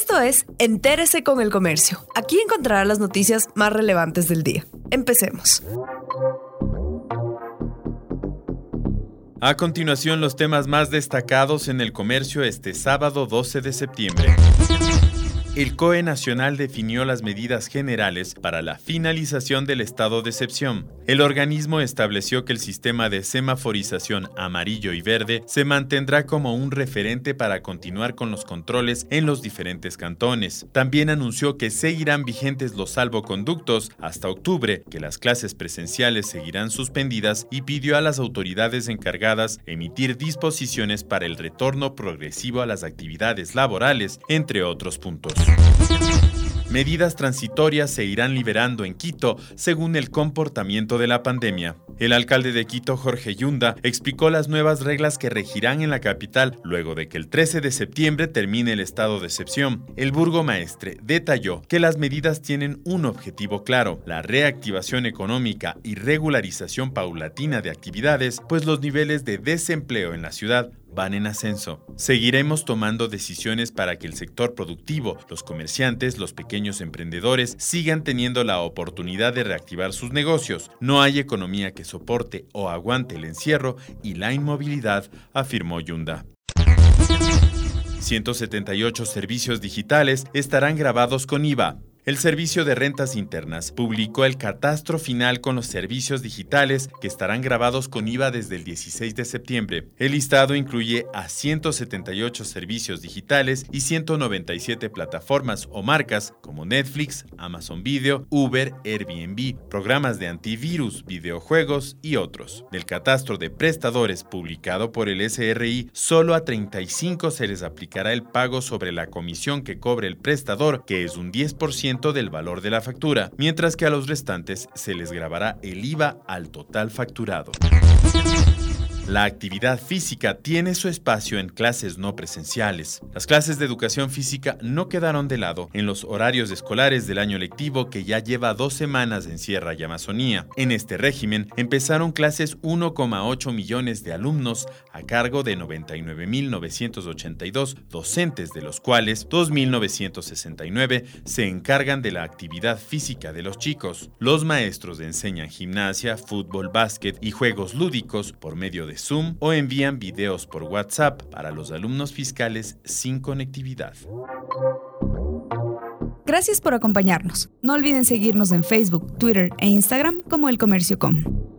Esto es Entérese con el Comercio. Aquí encontrará las noticias más relevantes del día. Empecemos. A continuación, los temas más destacados en el comercio este sábado 12 de septiembre el COE Nacional definió las medidas generales para la finalización del estado de excepción. El organismo estableció que el sistema de semaforización amarillo y verde se mantendrá como un referente para continuar con los controles en los diferentes cantones. También anunció que seguirán vigentes los salvoconductos hasta octubre, que las clases presenciales seguirán suspendidas y pidió a las autoridades encargadas emitir disposiciones para el retorno progresivo a las actividades laborales, entre otros puntos. Medidas transitorias se irán liberando en Quito según el comportamiento de la pandemia. El alcalde de Quito, Jorge Yunda, explicó las nuevas reglas que regirán en la capital luego de que el 13 de septiembre termine el estado de excepción. El burgomaestre detalló que las medidas tienen un objetivo claro, la reactivación económica y regularización paulatina de actividades, pues los niveles de desempleo en la ciudad van en ascenso. Seguiremos tomando decisiones para que el sector productivo, los comerciantes, los pequeños emprendedores sigan teniendo la oportunidad de reactivar sus negocios. No hay economía que soporte o aguante el encierro y la inmovilidad, afirmó Yunda. 178 servicios digitales estarán grabados con IVA. El Servicio de Rentas Internas publicó el catastro final con los servicios digitales que estarán grabados con IVA desde el 16 de septiembre. El listado incluye a 178 servicios digitales y 197 plataformas o marcas como Netflix, Amazon Video, Uber, Airbnb, programas de antivirus, videojuegos y otros. Del catastro de prestadores publicado por el SRI, solo a 35 se les aplicará el pago sobre la comisión que cobre el prestador, que es un 10% del valor de la factura, mientras que a los restantes se les grabará el IVA al total facturado. La actividad física tiene su espacio en clases no presenciales. Las clases de educación física no quedaron de lado en los horarios escolares del año lectivo que ya lleva dos semanas en Sierra y Amazonía. En este régimen empezaron clases 1,8 millones de alumnos a cargo de 99.982 docentes, de los cuales 2.969 se encargan de la actividad física de los chicos. Los maestros enseñan gimnasia, fútbol, básquet y juegos lúdicos por medio Zoom o envían videos por WhatsApp para los alumnos fiscales sin conectividad. Gracias por acompañarnos. No olviden seguirnos en Facebook, Twitter e Instagram como El Comercio Com.